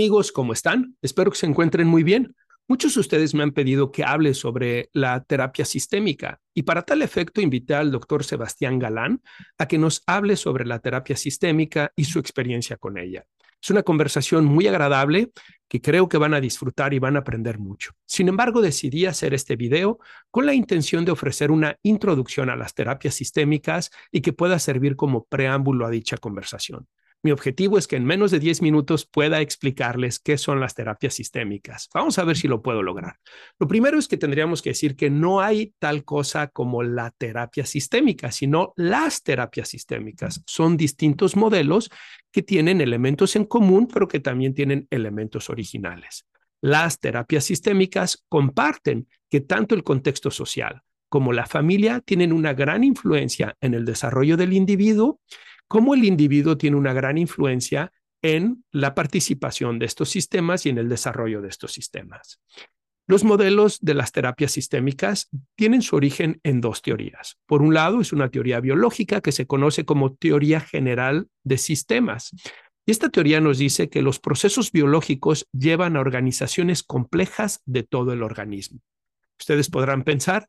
amigos? ¿Cómo están? Espero que se encuentren muy bien. Muchos de ustedes me han pedido que hable sobre la terapia sistémica y para tal efecto invité al doctor Sebastián Galán a que nos hable sobre la terapia sistémica y su experiencia con ella. Es una conversación muy agradable que creo que van a disfrutar y van a aprender mucho. Sin embargo, decidí hacer este video con la intención de ofrecer una introducción a las terapias sistémicas y que pueda servir como preámbulo a dicha conversación. Mi objetivo es que en menos de 10 minutos pueda explicarles qué son las terapias sistémicas. Vamos a ver si lo puedo lograr. Lo primero es que tendríamos que decir que no hay tal cosa como la terapia sistémica, sino las terapias sistémicas. Son distintos modelos que tienen elementos en común, pero que también tienen elementos originales. Las terapias sistémicas comparten que tanto el contexto social como la familia tienen una gran influencia en el desarrollo del individuo cómo el individuo tiene una gran influencia en la participación de estos sistemas y en el desarrollo de estos sistemas. Los modelos de las terapias sistémicas tienen su origen en dos teorías. Por un lado, es una teoría biológica que se conoce como teoría general de sistemas. Y esta teoría nos dice que los procesos biológicos llevan a organizaciones complejas de todo el organismo. Ustedes podrán pensar,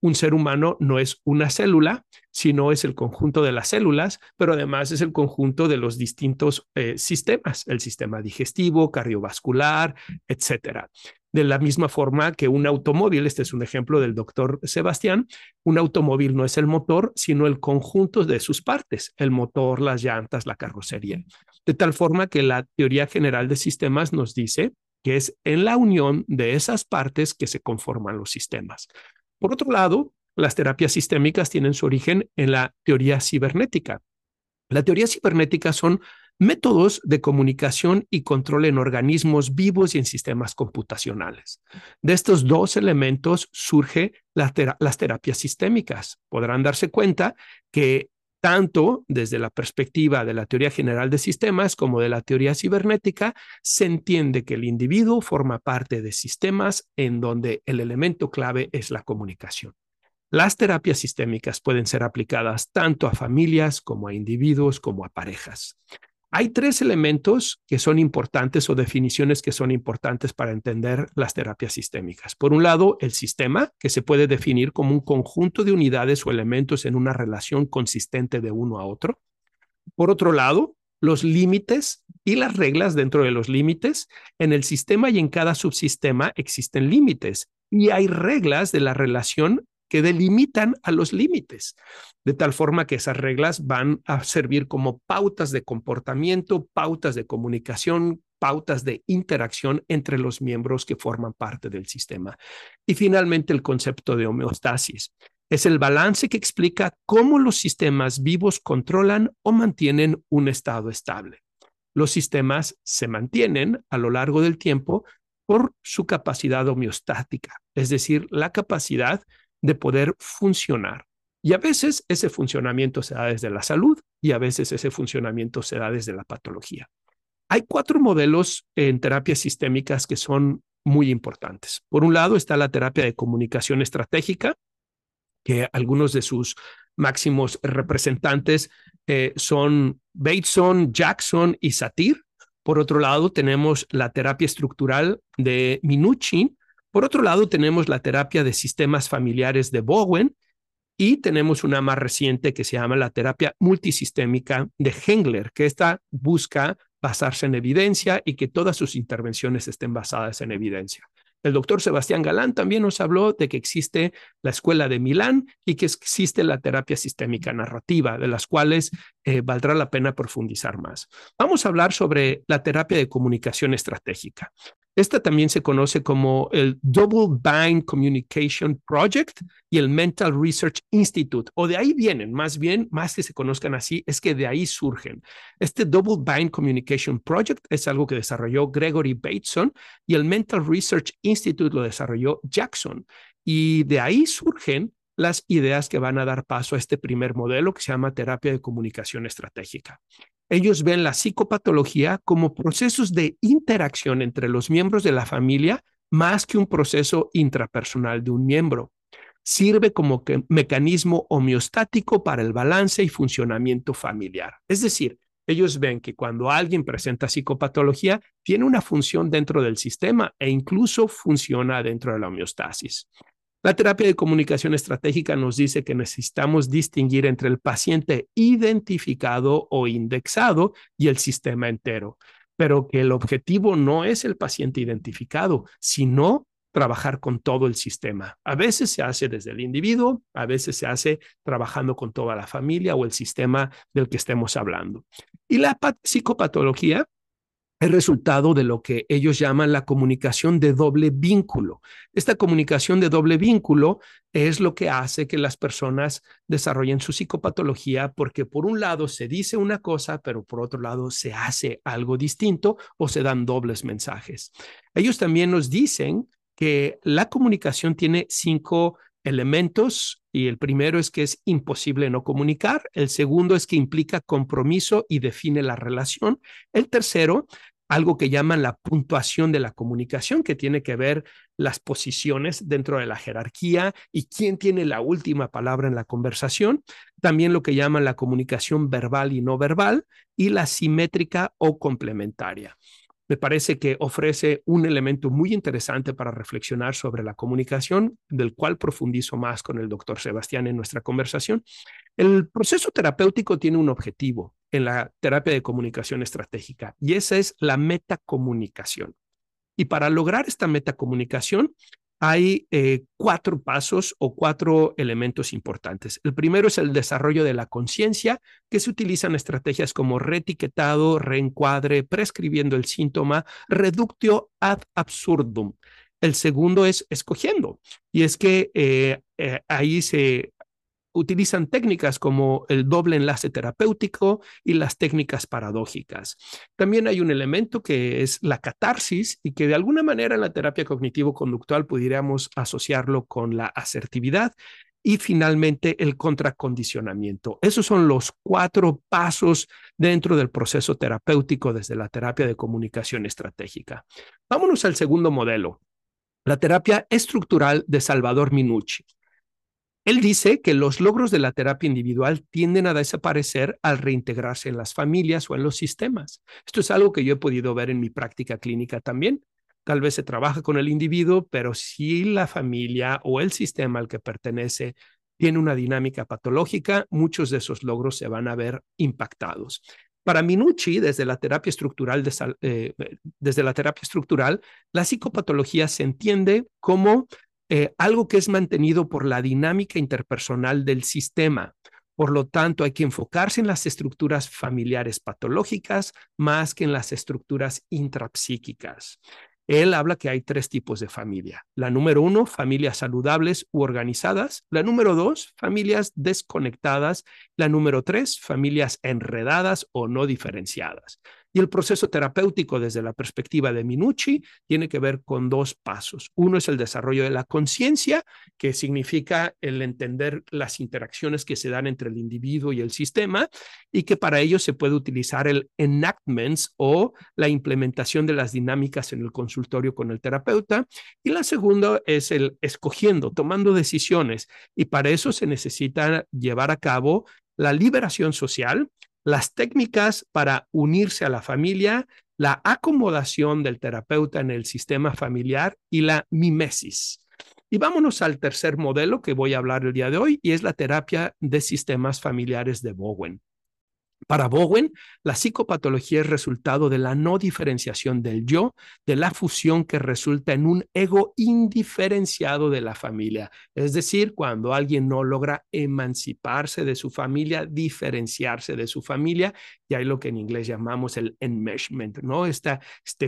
un ser humano no es una célula, sino es el conjunto de las células, pero además es el conjunto de los distintos eh, sistemas, el sistema digestivo, cardiovascular, etcétera. De la misma forma que un automóvil, este es un ejemplo del doctor Sebastián, un automóvil no es el motor, sino el conjunto de sus partes, el motor, las llantas, la carrocería. De tal forma que la teoría general de sistemas nos dice que es en la unión de esas partes que se conforman los sistemas. Por otro lado, las terapias sistémicas tienen su origen en la teoría cibernética. La teoría cibernética son métodos de comunicación y control en organismos vivos y en sistemas computacionales. De estos dos elementos surge las terapias sistémicas. Podrán darse cuenta que tanto desde la perspectiva de la teoría general de sistemas como de la teoría cibernética, se entiende que el individuo forma parte de sistemas en donde el elemento clave es la comunicación. Las terapias sistémicas pueden ser aplicadas tanto a familias como a individuos como a parejas. Hay tres elementos que son importantes o definiciones que son importantes para entender las terapias sistémicas. Por un lado, el sistema, que se puede definir como un conjunto de unidades o elementos en una relación consistente de uno a otro. Por otro lado, los límites y las reglas dentro de los límites. En el sistema y en cada subsistema existen límites y hay reglas de la relación que delimitan a los límites, de tal forma que esas reglas van a servir como pautas de comportamiento, pautas de comunicación, pautas de interacción entre los miembros que forman parte del sistema. Y finalmente el concepto de homeostasis. Es el balance que explica cómo los sistemas vivos controlan o mantienen un estado estable. Los sistemas se mantienen a lo largo del tiempo por su capacidad homeostática, es decir, la capacidad de poder funcionar. Y a veces ese funcionamiento se da desde la salud y a veces ese funcionamiento se da desde la patología. Hay cuatro modelos en terapias sistémicas que son muy importantes. Por un lado está la terapia de comunicación estratégica, que algunos de sus máximos representantes eh, son Bateson, Jackson y Satir. Por otro lado, tenemos la terapia estructural de Minuchin, por otro lado, tenemos la terapia de sistemas familiares de Bowen y tenemos una más reciente que se llama la terapia multisistémica de Hengler, que esta busca basarse en evidencia y que todas sus intervenciones estén basadas en evidencia. El doctor Sebastián Galán también nos habló de que existe la escuela de Milán y que existe la terapia sistémica narrativa, de las cuales eh, valdrá la pena profundizar más. Vamos a hablar sobre la terapia de comunicación estratégica. Esta también se conoce como el Double Bind Communication Project y el Mental Research Institute, o de ahí vienen, más bien, más que se conozcan así, es que de ahí surgen. Este Double Bind Communication Project es algo que desarrolló Gregory Bateson y el Mental Research Institute lo desarrolló Jackson. Y de ahí surgen las ideas que van a dar paso a este primer modelo que se llama terapia de comunicación estratégica. Ellos ven la psicopatología como procesos de interacción entre los miembros de la familia más que un proceso intrapersonal de un miembro. Sirve como mecanismo homeostático para el balance y funcionamiento familiar. Es decir, Ellos ven que cuando alguien presenta psicopatología, tiene una función dentro del sistema e incluso funciona dentro de la homeostasis. La terapia de comunicación estratégica nos dice que necesitamos distinguir entre el paciente identificado o indexado y el sistema entero, pero que el objetivo no es el paciente identificado, sino trabajar con todo el sistema. A veces se hace desde el individuo, a veces se hace trabajando con toda la familia o el sistema del que estemos hablando. Y la psicopatología es resultado de lo que ellos llaman la comunicación de doble vínculo. Esta comunicación de doble vínculo es lo que hace que las personas desarrollen su psicopatología porque por un lado se dice una cosa, pero por otro lado se hace algo distinto o se dan dobles mensajes. Ellos también nos dicen que la comunicación tiene cinco elementos y el primero es que es imposible no comunicar, el segundo es que implica compromiso y define la relación, el tercero algo que llaman la puntuación de la comunicación, que tiene que ver las posiciones dentro de la jerarquía y quién tiene la última palabra en la conversación. También lo que llaman la comunicación verbal y no verbal y la simétrica o complementaria me parece que ofrece un elemento muy interesante para reflexionar sobre la comunicación, del cual profundizo más con el doctor Sebastián en nuestra conversación. El proceso terapéutico tiene un objetivo en la terapia de comunicación estratégica y esa es la metacomunicación. Y para lograr esta metacomunicación, hay eh, cuatro pasos o cuatro elementos importantes. El primero es el desarrollo de la conciencia, que se utilizan estrategias como reetiquetado, reencuadre, prescribiendo el síntoma, reductio ad absurdum. El segundo es escogiendo, y es que eh, eh, ahí se utilizan técnicas como el doble enlace terapéutico y las técnicas paradójicas. También hay un elemento que es la catarsis y que de alguna manera en la terapia cognitivo-conductual pudiéramos asociarlo con la asertividad. Y finalmente el contracondicionamiento. Esos son los cuatro pasos dentro del proceso terapéutico desde la terapia de comunicación estratégica. Vámonos al segundo modelo, la terapia estructural de Salvador Minucci. Él dice que los logros de la terapia individual tienden a desaparecer al reintegrarse en las familias o en los sistemas. Esto es algo que yo he podido ver en mi práctica clínica también. Tal vez se trabaja con el individuo, pero si la familia o el sistema al que pertenece tiene una dinámica patológica, muchos de esos logros se van a ver impactados. Para Minucci, desde la terapia estructural, eh, desde la terapia estructural, la psicopatología se entiende como eh, algo que es mantenido por la dinámica interpersonal del sistema. Por lo tanto, hay que enfocarse en las estructuras familiares patológicas más que en las estructuras intrapsíquicas. Él habla que hay tres tipos de familia. La número uno, familias saludables u organizadas. La número dos, familias desconectadas. La número tres, familias enredadas o no diferenciadas. Y el proceso terapéutico desde la perspectiva de Minucci tiene que ver con dos pasos. Uno es el desarrollo de la conciencia, que significa el entender las interacciones que se dan entre el individuo y el sistema, y que para ello se puede utilizar el enactments o la implementación de las dinámicas en el consultorio con el terapeuta. Y la segunda es el escogiendo, tomando decisiones. Y para eso se necesita llevar a cabo la liberación social, las técnicas para unirse a la familia, la acomodación del terapeuta en el sistema familiar y la mimesis. Y vámonos al tercer modelo que voy a hablar el día de hoy y es la terapia de sistemas familiares de Bowen. Para Bowen, la psicopatología es resultado de la no diferenciación del yo, de la fusión que resulta en un ego indiferenciado de la familia. Es decir, cuando alguien no logra emanciparse de su familia, diferenciarse de su familia, y hay lo que en inglés llamamos el enmeshment, ¿no? este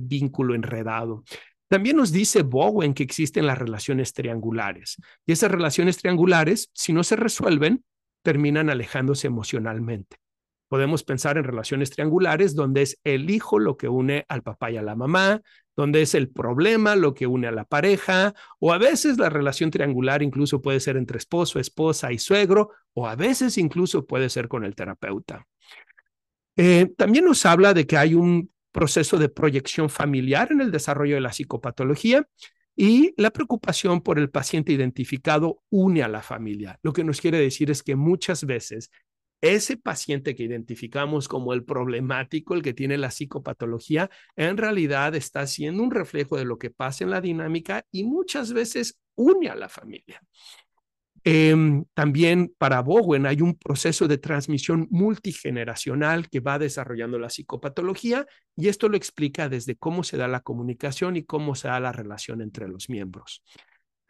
vínculo enredado. También nos dice Bowen que existen las relaciones triangulares. Y esas relaciones triangulares, si no se resuelven, terminan alejándose emocionalmente. Podemos pensar en relaciones triangulares donde es el hijo lo que une al papá y a la mamá, donde es el problema lo que une a la pareja, o a veces la relación triangular incluso puede ser entre esposo, esposa y suegro, o a veces incluso puede ser con el terapeuta. Eh, también nos habla de que hay un proceso de proyección familiar en el desarrollo de la psicopatología y la preocupación por el paciente identificado une a la familia. Lo que nos quiere decir es que muchas veces ese paciente que identificamos como el problemático, el que tiene la psicopatología, en realidad está siendo un reflejo de lo que pasa en la dinámica y muchas veces une a la familia. Em, también para Bowen hay un proceso de transmisión multigeneracional que va desarrollando la psicopatología y esto lo explica desde cómo se da la comunicación y cómo se da la relación entre los miembros.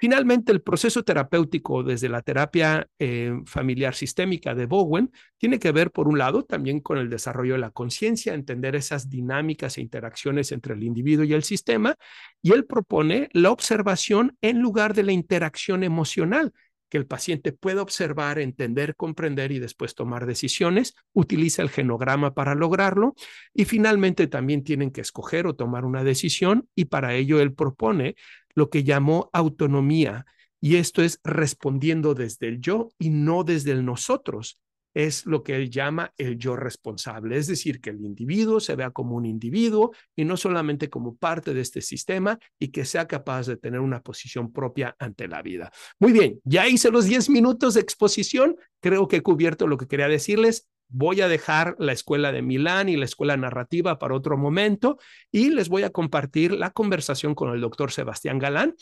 Finalmente, el proceso terapéutico desde la terapia eh, familiar sistémica de Bowen tiene que ver, por un lado, también con el desarrollo de la conciencia, entender esas dinámicas e interacciones entre el individuo y el sistema, y él propone la observación en lugar de la interacción emocional, que el paciente pueda observar, entender, comprender y después tomar decisiones, utiliza el genograma para lograrlo y finalmente también tienen que escoger o tomar una decisión y para ello él propone lo que llamó autonomía y esto es respondiendo desde el yo y no desde el nosotros es lo que él llama el yo responsable, es decir, que el individuo se vea como un individuo y no solamente como parte de este sistema y que sea capaz de tener una posición propia ante la vida. Muy bien, ya hice los 10 minutos de exposición, creo que he cubierto lo que quería decirles. Voy a dejar la escuela de Milán y la escuela narrativa para otro momento y les voy a compartir la conversación con el doctor Sebastián Galán,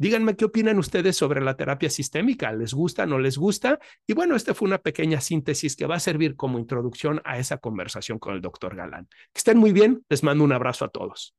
Díganme qué opinan ustedes sobre la terapia sistémica. ¿Les gusta, no les gusta? Y bueno, esta fue una pequeña síntesis que va a servir como introducción a esa conversación con el doctor Galán. Que estén muy bien. Les mando un abrazo a todos.